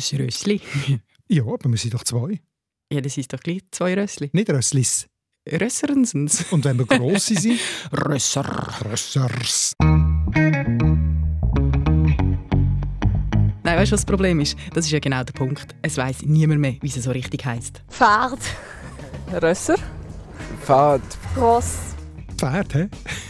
Ein Rössli. Ja, aber wir sind doch zwei. Ja, das ist doch gleich zwei Rössli. Nicht Rösslis. Rösserensens. Und wenn wir grosse sind? Rösser. Rössers. Nein, weißt du, was das Problem ist? Das ist ja genau der Punkt. Es weiß niemand mehr, wie es so richtig heisst. Pferd. Rösser. Pfad. Ross. Pferd, hä?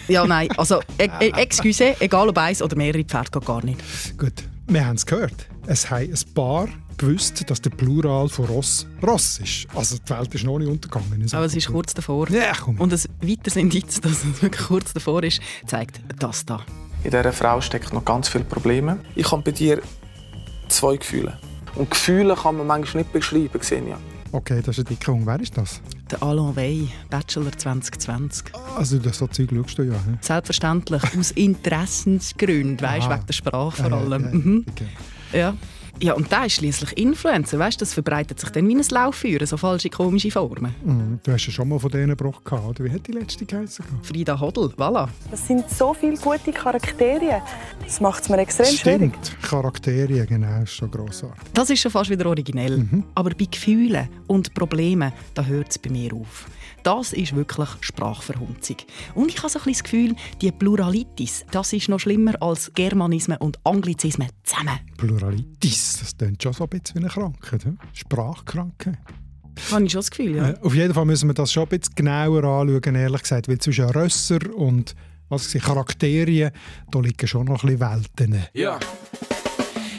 Ja, nein, also, e e excuse, egal ob eins oder mehrere Pferde, geht gar nicht. Gut, wir haben es gehört. Es haben ein paar gewusst, dass der Plural von Ross Ross ist. Also die Welt ist noch nicht untergegangen. Aber es ist kurz davor. Ja, komm. Und ein weiteres Indiz, dass es wirklich kurz davor ist, zeigt das da. In dieser Frau steckt noch ganz viele Probleme. Ich habe bei dir zwei Gefühle. Und Gefühle kann man manchmal nicht beschreiben, Xenia. Okay, das ist eine dicke Wer ist das? Der Alain Wey, Bachelor 2020. Also das so Zeug schaust du ja. He? Selbstverständlich, aus Interessensgründen, weißt du, wegen der Sprache vor allem. ja, ja, Mhm. okay. Ja. Ja, und der ist schließlich Influencer, weißt das verbreitet sich dann wie ein Lauffeuer, so falsche, komische Formen. Mhm. Du hast ja schon mal von denen gebrochen, gehabt, oder? Wie hat die letzte geheißen? Frida Hodl, voilà. Das sind so viele gute Charaktere. Das macht es mir extrem schwierig. Stimmt, Charaktere, genau, ist schon grossartig. Das ist schon fast wieder originell. Aber bei Gefühlen und Problemen, da hört es bei mir auf. Das ist wirklich Sprachverhunzung. Und ich habe so ein bisschen das Gefühl, die Pluralitis, das ist noch schlimmer als Germanismen und Anglizismen zusammen. Pluralitis, das klingt schon so ein bisschen wie eine Krankheit. he? Sprachkrankheit. Habe ich schon das Gefühl, ja. Äh, auf jeden Fall müssen wir das schon ein bisschen genauer anschauen, ehrlich gesagt. Weil zwischen Rösser und was ich, Charakterien, da liegen schon noch ein bisschen Welten. Ja.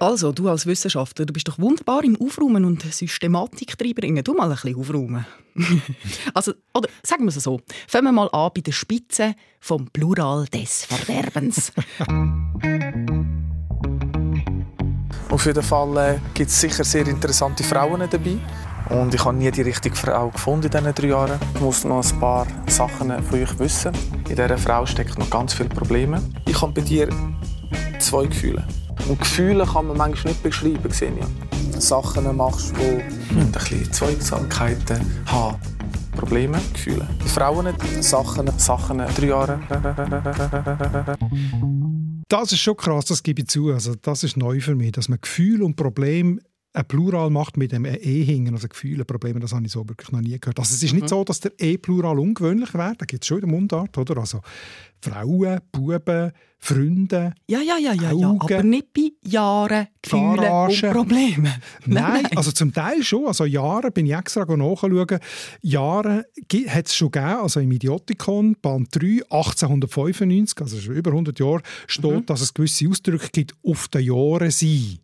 Also, du als Wissenschaftler, du bist doch wunderbar im Aufräumen und Systematik reinbringen. Du mal ein bisschen aufräumen. also, oder sagen wir es so. Fangen wir mal an bei der Spitze vom Plural des Verderbens. Auf jeden Fall äh, gibt es sicher sehr interessante Frauen dabei. Und ich habe nie die richtige Frau gefunden in diesen drei Jahren. Ich muss noch ein paar Sachen von euch wissen. In dieser Frau steckt noch ganz viele Probleme. Ich habe bei dir zwei Gefühle. Und Gefühle kann man manchmal nicht beschreiben, Xenia. Sachen machst, die ein bisschen Zweigsamkeiten haben. Probleme, Gefühle. Frauen, Sachen, Sachen, drei Jahre. Das ist schon krass, das gebe ich zu. Also, das ist neu für mich, dass man Gefühl und Problem ein Plural macht mit dem E hingen, also Gefühle, Probleme, das habe ich so wirklich noch nie gehört. Also es ist nicht so, dass der E-Plural ungewöhnlich wäre, da gibt es schon in der Mundart, oder? Also Frauen, Buben, Freunde. Ja, ja, ja, ja, ja. Augen. aber nicht bei Jahren, Gefühlen Garage. und Problemen. Nein, also zum Teil schon. Also Jahre bin ich extra nachschauen. Jahre hat es schon gegeben, also im Idiotikon, Band 3, 1895, also schon über 100 Jahre, steht, dass es gewisse Ausdrücke gibt, auf den Jahren sein.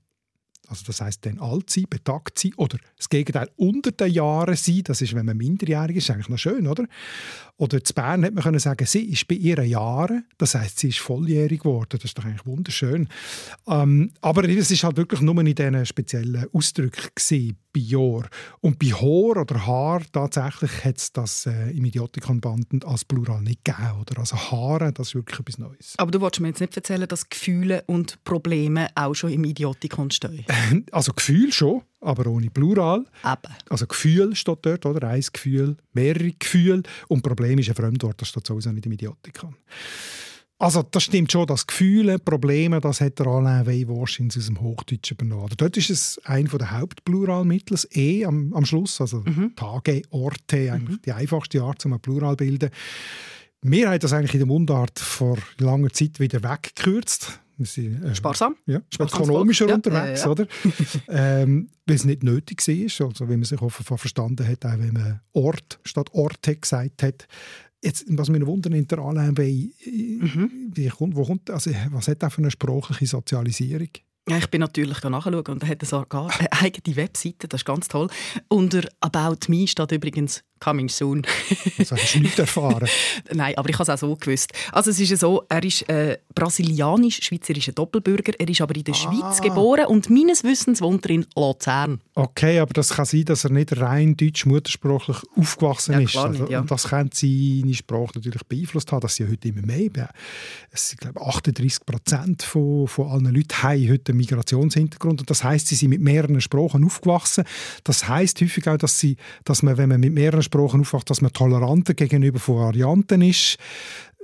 Also das heißt dann alt sein, betagt sein oder das Gegenteil unter den Jahren sein. Das ist, wenn man minderjährig ist, eigentlich noch schön, oder? Oder zu Bern hätte man können sagen, sie ist bei ihren Jahren, das heißt, sie ist volljährig geworden. Das ist doch eigentlich wunderschön. Ähm, aber es ist halt wirklich nur in diesen speziellen Ausdrücken gewesen, bei Jahr. Und bei Haar oder Haar tatsächlich hat es das äh, im Idiotikon-Band als Plural nicht gegeben. Oder? Also Haare, das ist wirklich etwas Neues. Aber du wolltest mir jetzt nicht erzählen, dass Gefühle und Probleme auch schon im Idiotikon stehen. Also Gefühl schon, aber ohne Plural. Eben. Also Gefühl steht dort, oder? Ein Gefühl, mehrere Gefühle. Und Problem ist ein Fremdwort, das steht sowieso nicht im Idiotikon. Also das stimmt schon, dass Gefühle, Probleme, das hat der Alain Wey wahrscheinlich aus dem Hochdeutschen übernommen. Dort ist es ein der Hauptpluralmittel, das E am, am Schluss, also Tage, Orte, eigentlich die einfachste Art, um ein Plural zu bilden. Wir haben das eigentlich in der Mundart vor langer Zeit wieder weggekürzt. Wir sind, äh, Sparsam? ja, ökonomischer. Ja, unterwegs, ja, ja. oder? ähm, weil es nicht nötig war, also wie man sich offenbar verstanden hat, auch wenn man Ort statt Orte gesagt hat. Jetzt, was mich wundert, in der Wey, Mhm. wie kommt, wo kommt, also, was hat er für eine sprachliche Sozialisierung? Ja, ich bin natürlich nachschauen und er hat sogar eine eigene Webseite, das ist ganz toll. Unter «About Me» steht übrigens coming soon. also hast du nichts erfahren? Nein, aber ich habe es auch so gewusst. Also es ist ja so, er ist äh, brasilianisch-schweizerischer Doppelbürger, er ist aber in der ah. Schweiz geboren und meines Wissens wohnt er in Luzern. Okay, aber das kann sein, dass er nicht rein deutsch muttersprachlich aufgewachsen ja, ist. Also, ja. Und das könnte seine Sprache natürlich beeinflusst haben, dass sie heute immer mehr es sind, glaube 38 Prozent von, von allen Leuten haben heute einen Migrationshintergrund und das heißt, sie sind mit mehreren Sprachen aufgewachsen. Das heißt häufig auch, dass, sie, dass man, wenn man mit mehreren Sprachen aufwacht, dass man toleranter gegenüber von Varianten ist,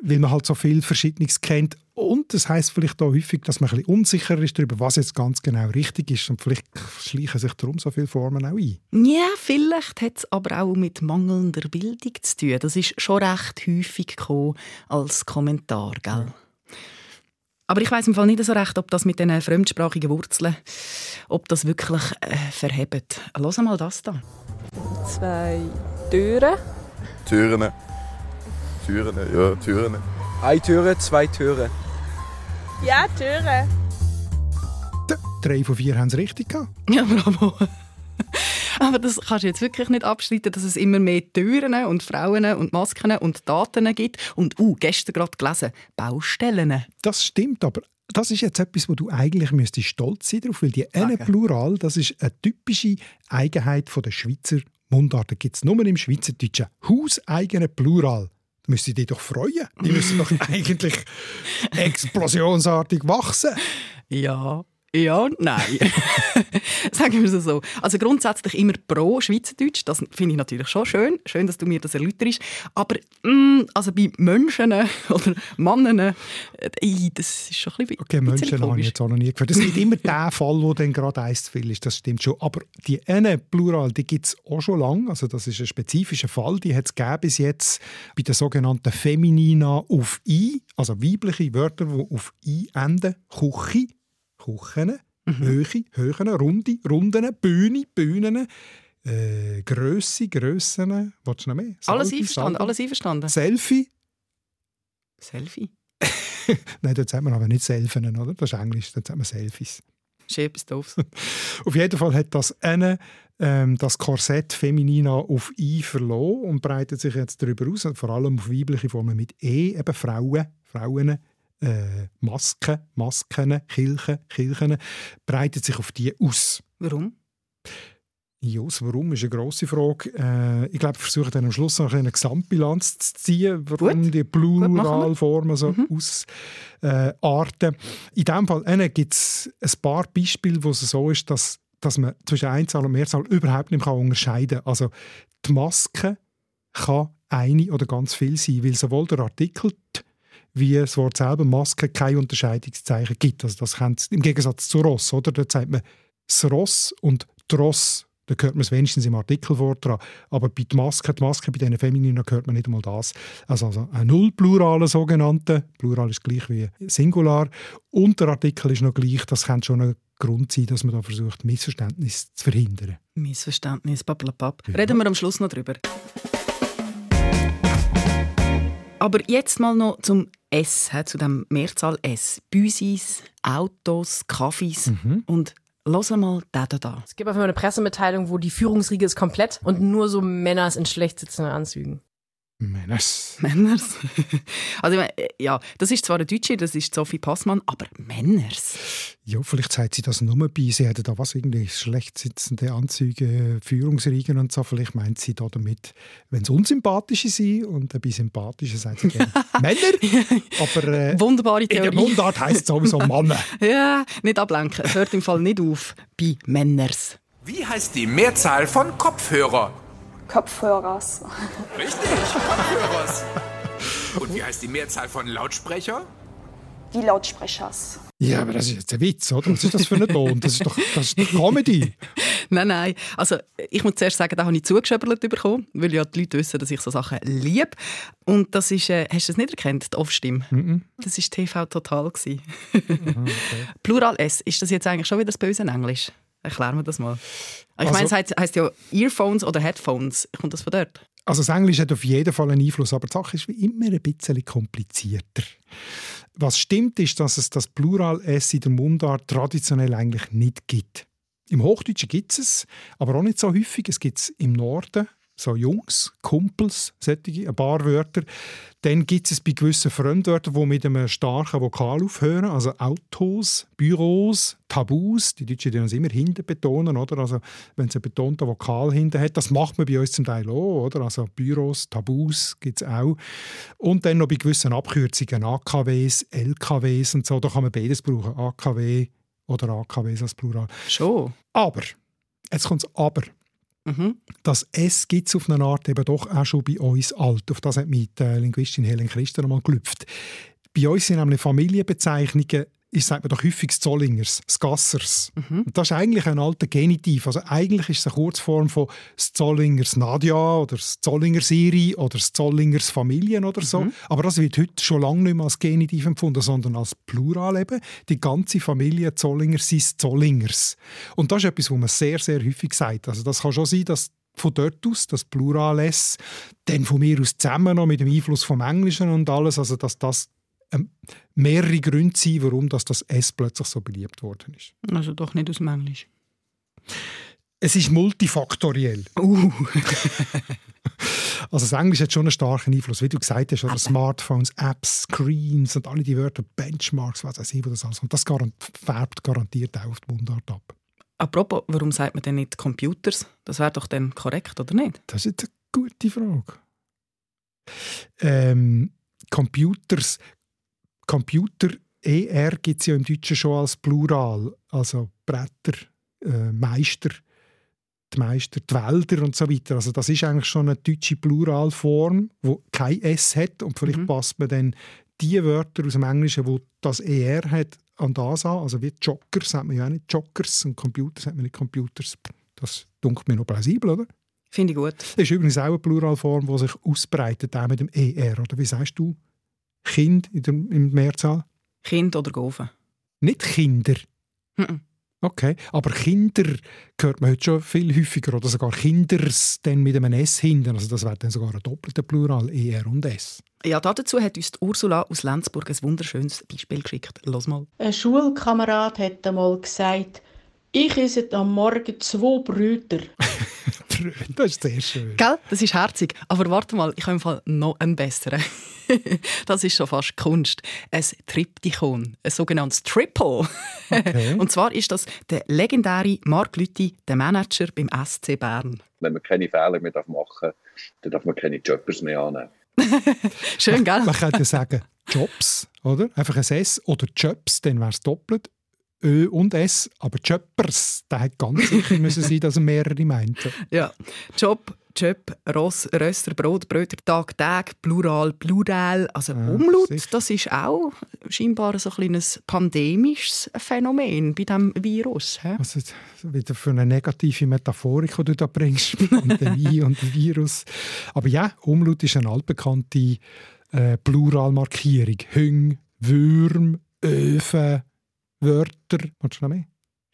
weil man halt so viel Verschiedenes kennt. Und das heißt vielleicht auch häufig, dass man ein bisschen unsicher ist darüber, was jetzt ganz genau richtig ist. Und vielleicht schleichen sich darum so viele Formen auch ein. Ja, vielleicht hat es aber auch mit mangelnder Bildung zu tun. Das ist schon recht häufig gekommen als Kommentar, gell? Ja. Aber ich weiß im Fall nicht so recht, ob das mit diesen fremdsprachigen Wurzeln, ob das wirklich äh, verhebt. Los mal das da. Zwei Türen. Türen. Türen, ja, Türen. Eine Türe, zwei Türen. Ja, Türen. Drei von vier haben es richtig gehabt. Ja, bravo. Aber das kannst du jetzt wirklich nicht abschneiden, dass es immer mehr Türen und Frauen und Masken und Daten gibt. Und uh, gestern gerade gelesen, Baustellen. Das stimmt, aber das ist jetzt etwas, wo du eigentlich müsstest stolz sein darauf, weil die N Plural, das ist eine typische Eigenheit der Schweizer Mundart. Da gibt es nur im Schweizerdeutschen hauseigene Plural. Da müsst ihr dich doch freuen. Die müssen doch eigentlich explosionsartig wachsen. Ja, ja und nein. Sagen wir es so. Also grundsätzlich immer pro Schweizerdeutsch. Das finde ich natürlich schon schön. Schön, dass du mir das erläuterst. Aber mm, also bei Menschen oder Männern, äh, das ist schon ein bisschen Okay, Menschen habe ich jetzt auch noch nie gehört. Es gibt immer der Fall, wo dann gerade eins zu viel ist. Das stimmt schon. Aber die eine Plural, die gibt es auch schon lange. Also das ist ein spezifischer Fall. Die hat es bis jetzt bei den sogenannten Feminina auf «i», also weibliche Wörter, die auf «i» enden. Küche Kuchen, mhm. Höhe, Höhen, Runde, Runden, Bühne, Bühnen, äh, Grösse, Grössen. Willst du noch mehr? Salbe, alles einverstanden, alles einverstanden. Selfie. Selfie? Nein, dort sagt man aber nicht Selfien, oder? Das ist Englisch, dort sagt man Selfies. Ist etwas doofs. auf jeden Fall hat das eine ähm, das Korsett Feminina auf I verloren und breitet sich jetzt darüber aus, vor allem auf weibliche Formen mit E, eben Frauen, Frauen äh, Masken, Masken, Kirchen, Kirchen, breitet sich auf die aus. Warum? Ja, warum ist eine grosse Frage. Äh, ich glaube, ich versuche dann am Schluss noch eine Gesamtbilanz zu ziehen, warum Gut. die Pluralformen so mhm. ausarten. Äh, In diesem Fall äh, gibt es ein paar Beispiele, wo es so ist, dass, dass man zwischen Einzahl und Mehrzahl überhaupt nicht unterscheiden kann. Also die Maske kann eine oder ganz viel sein, weil sowohl der Artikel wie das Wort selber Maske kein Unterscheidungszeichen gibt. Also das im Gegensatz zu Ross, oder? Da sagt man das Ross und Tross. Da hört man es wenigstens im Artikel vor Aber bei der Maske, die Maske bei diesen Femininen hört man nicht einmal das. Also, also ein Nullplurale sogenannte. Plural ist gleich wie Singular. Und der Artikel ist noch gleich. Das kann schon ein Grund sein, dass man da versucht, Missverständnis zu verhindern. Missverständnis, pappalapapp. Ja. Reden wir am Schluss noch drüber. Aber jetzt mal noch zum S, zu dem Mehrzahl S. Büsis, Autos, Kaffees mhm. und Los mal da, da, da. Es gibt einfach mal eine Pressemitteilung, wo die Führungsriege ist komplett und nur so Männer in schlecht sitzenden Anzügen. Männers. Männers. Also, ja, das ist zwar eine Deutsche, das ist Sophie Passmann, aber Männers. Ja, vielleicht sagt sie das nur bei, sie hätte da was, irgendwie schlecht sitzende Anzüge, Führungsriegen und so. Vielleicht meint sie da damit, wenn es unsympathische sind und ein bisschen sympathische, sagt sie gerne Männer. Aber äh, Wunderbare Theorie. in der Mundart heisst es sowieso Männer. ja, nicht ablenken. Es hört im Fall nicht auf bei Männers. Wie heißt die Mehrzahl von Kopfhörer? Kopfhörers. Richtig, Kopfhörers. Und wie heißt die Mehrzahl von Lautsprecher? Die Lautsprechers. Ja, aber das ist jetzt ein Witz, oder? Was ist das für ein Ton? Das ist doch, das ist doch Comedy. nein, nein. Also, ich muss zuerst sagen, da habe ich zugeschöbert bekommen, weil ja die Leute wissen, dass ich so Sachen liebe. Und das ist, äh, hast du das nicht erkannt, die Off-Stimme? Mm -mm. Das war TV Total. okay. Plural S, ist das jetzt eigentlich schon wieder das böse Englisch? Erklären wir das mal. Ich also, meine, es heisst, heisst ja Earphones oder Headphones. Kommt das von dort? Also das Englisch hat auf jeden Fall einen Einfluss, aber die Sache ist wie immer ein bisschen komplizierter. Was stimmt, ist, dass es das Plural S in der Mundart traditionell eigentlich nicht gibt. Im Hochdeutschen gibt es es, aber auch nicht so häufig. Es gibt es im Norden, so Jungs, Kumpels, solche, ein paar Wörter. Dann gibt es bei gewissen Fremdwörtern, die mit einem starken Vokal aufhören, also Autos, Büros, Tabus, die Deutschen die das immer hinten betonen, oder? Also wenn es ein betonter Vokal hinten hat, das macht man bei uns zum Teil auch, oder? Also Büros, Tabus gibt es auch. Und dann noch bei gewissen Abkürzungen, AKWs, LKWs und so, da kann man beides brauchen, AKW oder AKWs als Plural. Schon. Aber, jetzt kommt das Aber. Mhm. Das S gibt es auf eine Art eben doch auch schon bei uns alt. Auf das hat mit äh, Linguistin Helen Christen einmal gelüpft. Bei uns sind nämlich Familienbezeichnungen ich sage doch häufig Zollingers, das Gassers. Mhm. Und das ist eigentlich ein alter Genitiv. Also eigentlich ist es eine Kurzform von Zollingers Nadja oder das Zollingers Siri oder Zollingers Familien oder so. Mhm. Aber das wird heute schon lange nicht mehr als Genitiv empfunden, sondern als Plural eben. Die ganze Familie Zollingers sind Zollingers. Und das ist etwas, was man sehr, sehr häufig sagt. Also das kann schon sein, dass von dort aus, das Plural S, dann von mir aus zusammen noch mit dem Einfluss vom Englischen und alles, also dass das mehrere Gründe sein, warum das, das S plötzlich so beliebt worden ist. Also doch nicht aus dem Englisch. Es ist multifaktoriell. Uh. also das Englisch hat schon einen starken Einfluss. Wie du gesagt hast, oder Smartphones, Apps, Screens und alle die Wörter, Benchmarks, was weiß ich, wo das alles. Und das garant färbt garantiert auch auf die Mundart ab. Apropos, warum sagt man denn nicht Computers? Das wäre doch dann korrekt, oder nicht? Das ist eine gute Frage. Ähm, Computers, Computer, ER gibt es ja im Deutschen schon als Plural. Also Bretter, äh, Meister, die Meister, die Wälder und so weiter. Also das ist eigentlich schon eine deutsche Pluralform, wo kein S hat und vielleicht Mhm. passt man dann die Wörter aus dem Englischen, wo das ER hat, an das an. Also wie Joggers sagt man ja auch nicht Joggers und Computer sagt man nicht Computers. Das dunkelt mir noch plausibel, oder? Finde ich gut. Das ist übrigens auch eine Pluralform, die sich ausbreitet, auch mit dem ER. Oder wie sagst du? Kind in der, in der Mehrzahl? Kind oder Gofen? Nicht Kinder. Mhm. Okay, aber Kinder hört man heute schon viel häufiger. Oder sogar Kinders dann mit einem S hinten. Also das wäre dann sogar ein doppelter Plural, ER und S. Ja, dazu hat uns Ursula aus Lenzburg ein wunderschönes Beispiel geschickt. Los mal. Ein Schulkamerad hat einmal gesagt, ich esse am Morgen zwei Brüder. Das ist sehr schön. Gell? Das ist herzig. Aber warte mal, ich habe im Fall noch einen besseren. das ist schon fast Kunst. Ein Triptychon, ein sogenanntes Triple. Okay. Und zwar ist das der legendäre Mark Lüthi, der Manager beim SC Bern. Wenn man keine Fehler mehr machen darf, dann darf man keine Jobbers mehr annehmen. Schön, gell? Man könnte ja sagen Jobs, oder? Einfach ein S oder Jobs, dann wäre es doppelt. Ö und S, aber Jobbers, da hat ganz sicher müssen sein, dass er mehrere meinte. Ja. Job, Job, Ross, Röster, Brot, Bröter, Tag, Tag, Plural, Plural. Also Ja, Umlaut, sicher. das ist auch scheinbar so ein kleines pandemisches Phänomen bei diesem Virus. Was ist wieder für eine negative Metaphorik, die du da bringst, Pandemie und Virus. Aber ja, Umlaut ist eine altbekannte äh, Pluralmarkierung. Hüng, Würm, Öfen, Wörter. Willst du noch mehr?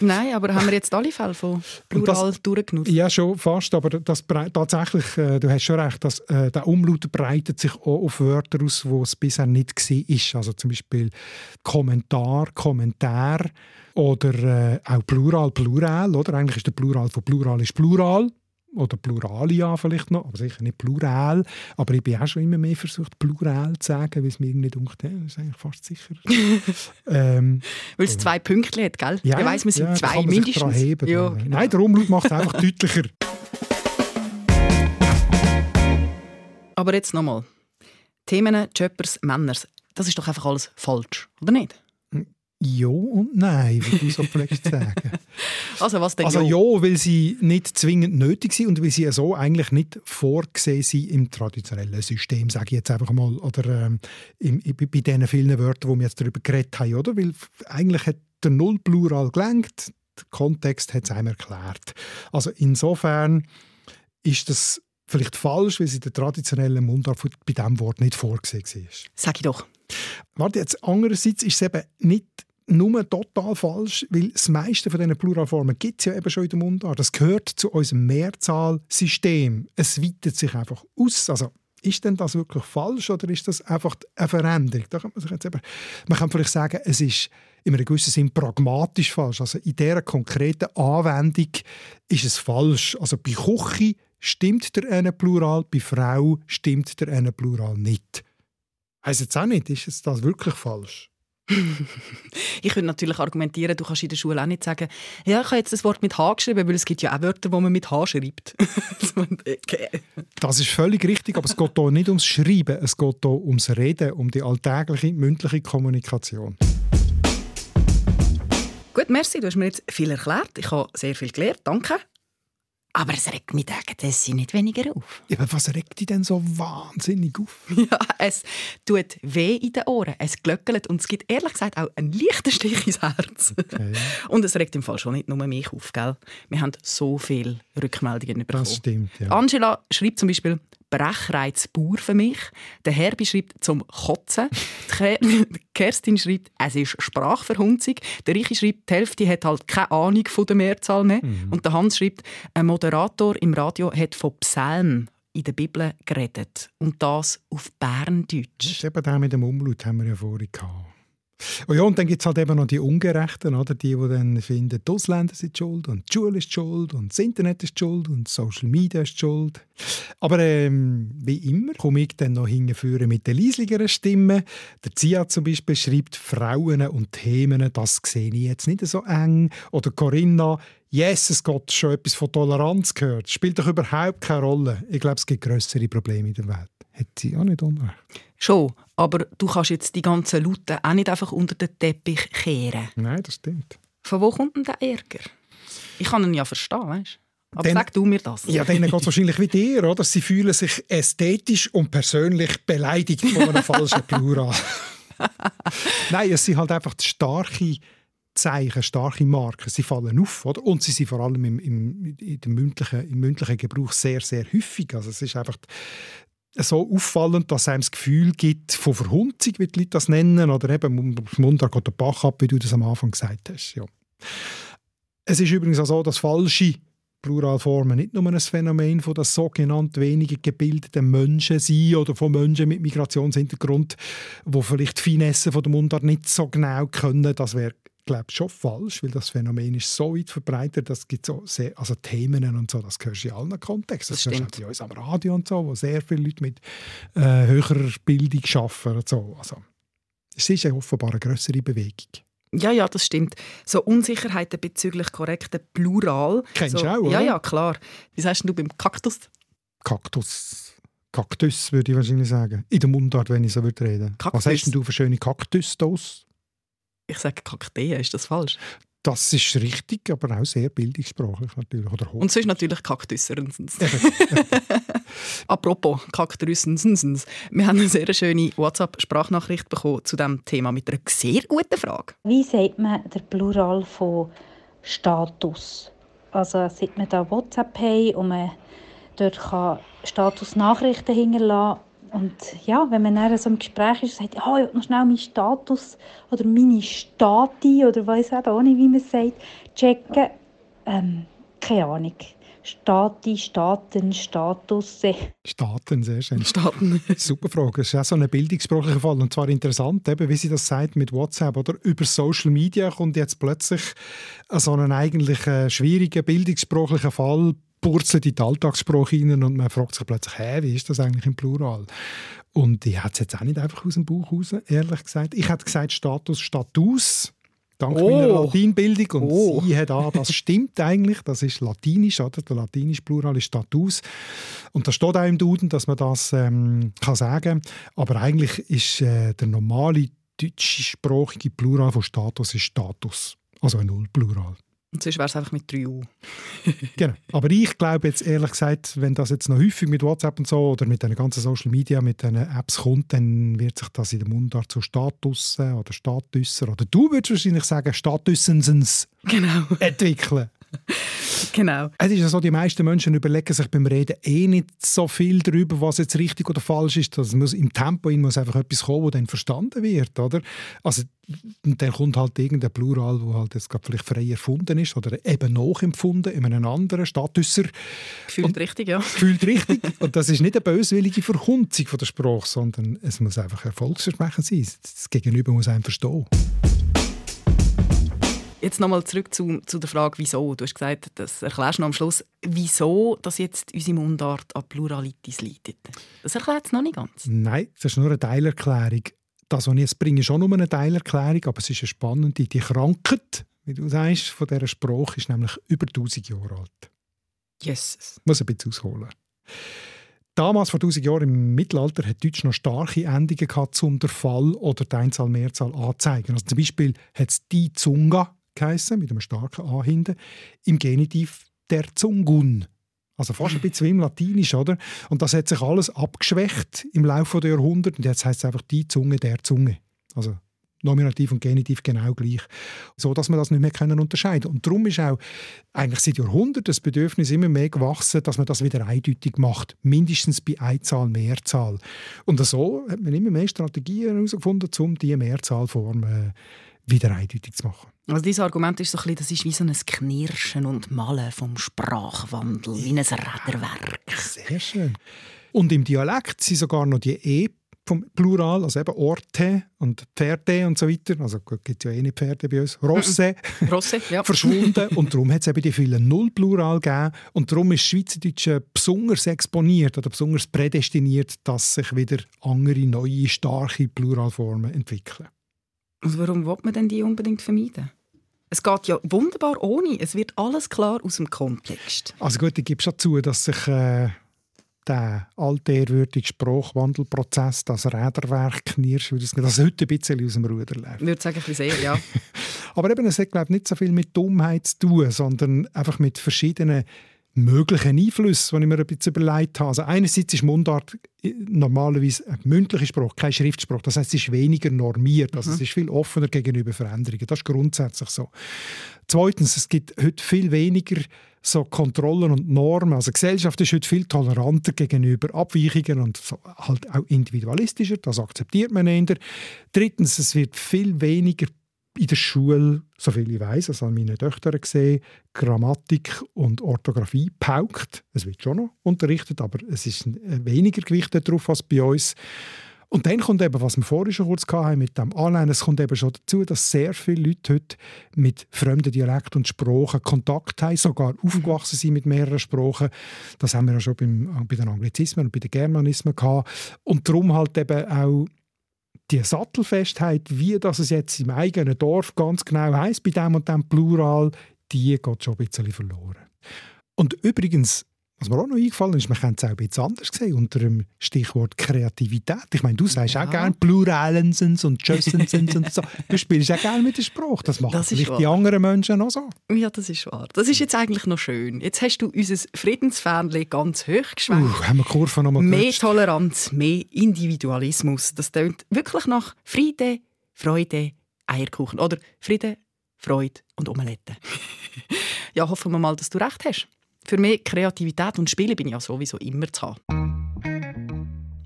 Nein, aber haben wir jetzt alle Fälle von Plural durchgenutzt? Ja, schon fast, aber das tatsächlich, äh, du hast schon recht, dass, äh, der Umlaut breitet sich auch auf Wörter aus, wo es bisher nicht war. Also zum Beispiel Kommentar, Kommentar oder äh, auch Plural, Plural. Oder? Eigentlich ist der Plural von Plural ist Plural. Oder Pluralia vielleicht noch, aber sicher nicht Plural. Aber ich bin auch schon immer mehr versucht, Plural zu sagen, weil es mir irgendwie dunkt, das ist eigentlich fast sicher. ähm, Weil es zwei Pünktchen hat, gell? ja, ich weiss, wir sind ja, zwei kann man sich mindestens. dran Heben, ja, genau. Nein, der Umlaut macht es einfach deutlicher. Aber jetzt nochmal. Themen, Jobbers, Männers. Das ist doch einfach alles falsch, oder nicht? Ja und nein, wie du so zu sagen. Also was denn Also ja? weil sie nicht zwingend nötig sind und weil sie so eigentlich nicht vorgesehen sind im traditionellen System, sage ich jetzt einfach mal, oder ähm, im, bei diesen vielen Wörtern, wo wir jetzt darüber geredet haben, oder? Weil eigentlich hat der Nullplural gelenkt, der Kontext hat es einem erklärt. Also insofern ist das vielleicht falsch, weil sie der traditionellen Mundart bei diesem Wort nicht vorgesehen war. Sag ich doch. Warte, jetzt andererseits ist es eben nicht nur total falsch, weil das meiste von diesen Pluralformen gibt es ja eben schon in der Mundart. Das gehört zu unserem Mehrzahlsystem. Es weitet sich einfach aus. Also, ist denn das wirklich falsch oder ist das einfach eine Veränderung? Da kann man, sich jetzt eben, man kann vielleicht sagen, es ist in einem gewissen Sinn pragmatisch falsch. Also in dieser konkreten Anwendung ist es falsch. Also bei Küche stimmt der eine Plural, bei Frau stimmt der eine Plural nicht. Heißt jetzt auch nicht, ist das wirklich falsch? ich würde natürlich argumentieren, du kannst in der Schule auch nicht sagen, ja, ich habe jetzt das Wort mit H geschrieben, weil es gibt ja auch Wörter, die man mit H schreibt. das ist völlig richtig, aber es geht hier nicht ums Schreiben, es geht hier ums Reden, um die alltägliche mündliche Kommunikation. Gut, merci, du hast mir jetzt viel erklärt. Ich habe sehr viel gelernt, danke. Aber es regt mich das nicht weniger auf. Ja, aber was regt dich denn so wahnsinnig auf? Ja, es tut weh in den Ohren, es glöckelt und es gibt ehrlich gesagt auch einen leichten Stich ins Herz. Okay. Und es regt im Fall schon nicht nur mich auf, gell? Wir haben so viele Rückmeldungen bekommen. Das stimmt, ja. Angela schreibt zum Beispiel, Brechreiz pur für mich. Der Herbi schreibt zum Kotzen. Kerstin schreibt, es ist Sprachverhunzung. Der Richi schreibt, die Hälfte hat halt keine Ahnung von der Mehrzahl mehr. Mhm. Und der Hans schreibt, ein Moderator im Radio hat von Psalmen in der Bibel geredet. Und das auf Berndeutsch. Das ist eben der mit dem Umlaut, haben wir ja vorhin gehabt. Oh ja, und dann gibt es halt eben noch die Ungerechten, oder? die, die dann finden, die Ausländer sind schuld und die Schule ist schuld und das Internet ist schuld und Social Media ist schuld. Aber ähm, wie immer komme ich dann noch hinführen mit den leisligeren Stimmen. Der Zia zum Beispiel schreibt Frauen und Themen, das sehe ich jetzt nicht so eng. Oder Corinna, yes, es geht schon etwas von Toleranz gehört. Spielt doch überhaupt keine Rolle. Ich glaube, es gibt größere Probleme in der Welt. Hat sie auch nicht unrecht. Schon, aber du kannst jetzt die ganzen Laute auch nicht einfach unter den Teppich kehren. Nein, das stimmt. Von wo kommt denn der Ärger? Ich kann ihn ja verstehen, weißt du? Aber den, sag du mir das. Ja, denen geht es wahrscheinlich wie dir, oder? Sie fühlen sich ästhetisch und persönlich beleidigt von einem falschen Plural. Nein, es sind halt einfach starke Zeichen, starke Marken. Sie fallen auf, oder? Und sie sind vor allem im, im, im, mündlichen, im mündlichen Gebrauch sehr, sehr häufig. Also es ist einfach so auffallend, dass einem das Gefühl gibt von Verhunzung, wie die Leute das nennen, oder eben Mundart geht der Bach ab, wie du das am Anfang gesagt hast. Ja. Es ist übrigens auch so, dass falsche Pluralformen nicht nur ein Phänomen von den sogenannten weniger gebildeten Menschen sind oder von Menschen mit Migrationshintergrund, wo vielleicht die Finesse von der Mundart nicht so genau können. Das wäre glaube schon falsch, weil das Phänomen ist so weit verbreitet, dass es gibt so sehr, also Themen und so, das gehört in allen Kontexten. Das, das gehört auch bei uns am Radio und so, wo sehr viele Leute mit äh, höherer Bildung arbeiten und so. Also, es ist ja offenbar eine größere Bewegung. Ja, ja, das stimmt. So Unsicherheiten bezüglich korrekten Plural. Kennst so, du auch, oder? Ja, ja, klar. Wie sagst du beim Kaktus? Kaktus. Kaktus würde ich wahrscheinlich sagen. In der Mundart, wenn ich so würde reden. Kaktus. Was hast du für schöne Kaktus? Ich sage Kakteen, ist das falsch? Das ist richtig, aber auch sehr bildungssprachlich natürlich. Oder Und sonst natürlich Kaktussernsens. Apropos Kaktussernsens. Wir haben eine sehr schöne WhatsApp-Sprachnachricht bekommen zu diesem Thema mit einer sehr guten Frage. Wie sagt man der Plural von Status? Also sieht man da WhatsApp Pay und man dort kann Status-Nachrichten hinterlassen und ja, wenn man dann so im Gespräch ist und sagt, oh, ich noch schnell meinen Status oder meine Stati oder weiß eben auch nicht, wie man es sagt, checken, ähm, keine Ahnung. Stati, Staaten, Status. Staaten, sehr schön. Staaten. Super Frage. Das ist auch so ein bildungssprachlicher Fall. Und zwar interessant, eben, wie sie das sagt mit WhatsApp. Oder über Social Media kommt jetzt plötzlich so ein eigentlich äh, schwieriger bildungssprachlicher Fall purzelt in den Alltagssprache hinein und man fragt sich plötzlich, hä, wie ist das eigentlich im Plural? Und ich hätte es jetzt auch nicht einfach aus dem Buch raus, ehrlich gesagt. Ich hätte gesagt Status, Status, dank oh. meiner Latinbildung. Und oh. sie hat an, das stimmt eigentlich, das ist Latinisch, oder? der latinische Plural ist Status. Und da steht auch im Duden, dass man das ähm, kann sagen kann. Aber eigentlich ist äh, der normale deutschsprachige Plural von Status ist Status. Also ein Nullplural. Und sonst wäre es einfach mit 3 U. genau. Aber ich glaube jetzt ehrlich gesagt, wenn das jetzt noch häufig mit WhatsApp und so oder mit den ganzen Social Media, mit den Apps kommt, dann wird sich das in der Mundart zu Status oder Statusser oder du würdest wahrscheinlich sagen Statussens genau. entwickeln. genau. Es ist ja so, die meisten Menschen überlegen sich beim Reden eh nicht so viel darüber, was jetzt richtig oder falsch ist. Das muss, Im Tempo muss einfach etwas kommen, das dann verstanden wird. Oder? Also, dann kommt halt irgendein Plural, wo halt jetzt vielleicht frei erfunden ist oder eben nachempfunden in einem anderen Statusser. Fühlt und, richtig, ja. Fühlt richtig. und das ist nicht eine böswillige Verhunzung von der Sprache, sondern es muss einfach erfolgsversprechend sein. Das Gegenüber muss einem verstehen. Jetzt nochmal zurück zu, zu der Frage, wieso. Du hast gesagt, das erklärst du noch am Schluss, wieso dass jetzt unsere Mundart an Pluralitis leidet. Das erklärt es noch nicht ganz. Nein, das ist nur eine Teilerklärung. Das, was ich jetzt bringe, ist auch nur eine Teilerklärung, aber es ist eine spannende. Die Krankheit, wie du sagst, von dieser Sprache ist nämlich über 1000 Jahre alt. Yes. Muss ein bisschen ausholen. Damals, vor 1000 Jahren im Mittelalter, hat Deutsch noch starke Endungen gehabt, um den Fall oder die Einzahl Mehrzahl anzuzeigen. Also zum Beispiel hat es die Zunga geheissen, mit einem starken A hinten, im Genitiv der Zungun. Also fast ein bisschen wie im Latinisch, oder? Und das hat sich alles abgeschwächt im Laufe der Jahrhunderte. Und jetzt heißt es einfach die Zunge der Zunge. Also Nominativ und Genitiv genau gleich. So dass man das nicht mehr können unterscheiden Und darum ist auch eigentlich seit Jahrhunderten das Bedürfnis immer mehr gewachsen, dass man das wieder eindeutig macht. Mindestens bei Einzahl, Mehrzahl. Und so hat man immer mehr Strategien herausgefunden, um diese Mehrzahlform äh, wieder eindeutig zu machen. Also dieses Argument ist so ein bisschen, das ist wie so ein Knirschen und Malen vom Sprachwandel, wie ein Räderwerk. Sehr schön. Und im Dialekt sind sogar noch die E vom Plural, also eben Orte und Pferde und so weiter, also gibt es ja eh nicht Pferde bei uns, Rosse, Rosse ja. verschwunden und darum hat es eben die vielen Null-Plural gegeben und darum ist Schweizerdeutsch besonders exponiert oder besonders prädestiniert, dass sich wieder andere, neue, starke Pluralformen entwickeln. Und warum will man denn die unbedingt vermeiden? Es geht ja wunderbar ohne. Es wird alles klar aus dem Kontext. Also gut, ich gebe schon zu, dass sich äh, der altehrwürdige Sprachwandelprozess, das Räderwerk Knirsch, das heute ein bisschen aus dem Ruder läuft. Ich würde sagen, ein bisschen sehr, ja. Aber eben, es hat glaube ich, nicht so viel mit Dummheit zu tun, sondern einfach mit verschiedenen möglichen Einflüssen, die ich mir ein bisschen überlegt habe. Also einerseits ist Mundart normalerweise ein mündlicher Spruch, kein Schriftspruch. Das heißt, es ist weniger normiert, also mhm. es ist viel offener gegenüber Veränderungen. Das ist grundsätzlich so. Zweitens, es gibt heute viel weniger so Kontrollen und Normen. Also die Gesellschaft ist heute viel toleranter gegenüber Abweichungen und halt auch individualistischer. Das akzeptiert man eher. Drittens, es wird viel weniger in der Schule, soviel ich weiß, also an meinen Töchtern gesehen, Grammatik und Orthographie paukt. Es wird schon noch unterrichtet, aber es ist weniger Gewicht darauf als bei uns. Und dann kommt eben, was wir vorhin schon kurz hatten, mit dem Anleihen, es kommt eben schon dazu, dass sehr viele Leute heute mit fremden Dialekten und Sprachen Kontakt haben, sogar aufgewachsen sind mit mehreren Sprachen. Das haben wir ja schon beim, bei den Anglizismen und bei den Germanismen gehabt. Und darum halt eben auch die Sattelfestheit, wie das es jetzt im eigenen Dorf ganz genau heißt, bei dem und dem Plural, die geht schon ein bisschen verloren. Und übrigens, was mir auch noch eingefallen ist, man könnte es auch bisschen anders sehen, unter dem Stichwort Kreativität. Ich meine, du sagst ja. auch gerne Pluralensens und Tschössensens und so. Du spielst auch gerne mit der Sprache. Das machen das vielleicht die anderen Menschen auch so. Ja, das ist wahr. Das ist jetzt eigentlich noch schön. Jetzt hast du unser Friedensfähnchen ganz hoch geschwenkt. Uh, haben wir Kurve nochmal Mehr. Toleranz, mehr Individualismus. Das tönt wirklich nach Friede, Freude, Eierkuchen. Oder Friede, Freude und Omelette. ja, hoffen wir mal, dass du recht hast. Für mehr Kreativität und Spiele bin ich ja sowieso immer zu haben.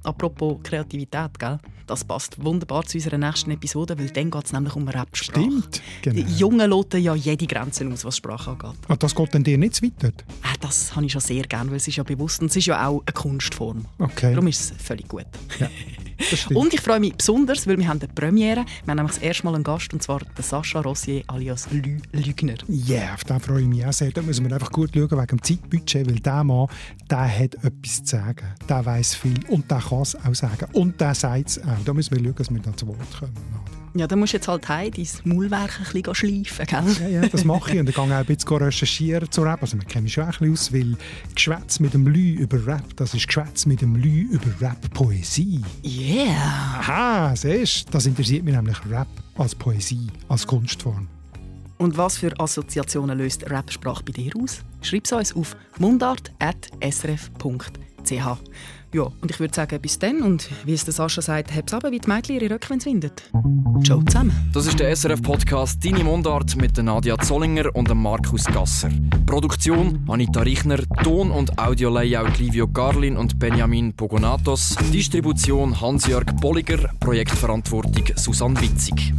Apropos Kreativität, gell? das passt wunderbar zu unserer nächsten Episode, weil dann geht es nämlich um Rap-Sprache. Stimmt, genau. Die Jungen loten ja jede Grenze aus, was Sprache angeht. Ah, das geht denn dir nicht zu weit dort? Ah, das habe ich schon sehr gerne, weil es ist ja bewusst und es ist ja auch eine Kunstform. Okay. Darum ist es völlig gut. Ja. Und ich freue mich besonders, weil wir haben eine Premiere. Wir haben nämlich das erste Mal einen Gast, und zwar den Sascha Rossier alias Lü Lügner. Ja, yeah, auf den freue ich mich auch sehr. Da müssen wir einfach gut schauen wegen dem Zeitbudget, weil dieser Mann, der hat etwas zu sagen. Der weiß viel und der kann es auch sagen. Und der sagt es auch. Da müssen wir schauen, dass wir da zu Wort kommen. Ja, dann musst du jetzt halt heim dein Maulwerk ein bisschen schleifen, gell? Ja, ja, das mache ich. Und dann gehe ich auch ein bisschen recherchieren zu Rap. Also man kennt mich schon ein bisschen aus, weil Geschwätz mit dem Lü über Rap, das ist Geschwätz mit dem Lü über Rap-Poesie. Yeah! Aha, siehst du? Das interessiert mich nämlich Rap als Poesie, als Kunstform. Und was für Assoziationen löst Rap-Sprache bei dir aus? Schreib es uns auf mundart.srf.ch. Ja, und ich würde sagen, bis dann. Und wie es der Sascha sagt, hab's aber, wie die Mädchen ihre Röcke, findet. Ciao zusammen. Das ist der SRF-Podcast «Deine Mundart» mit Nadia Zollinger und Markus Gasser. Produktion Anita Richner, Ton- und Audio-Layout Livio Garlin und Benjamin Pogonatos. Distribution Hans-Jörg Bolliger, Projektverantwortung Susanne Witzig.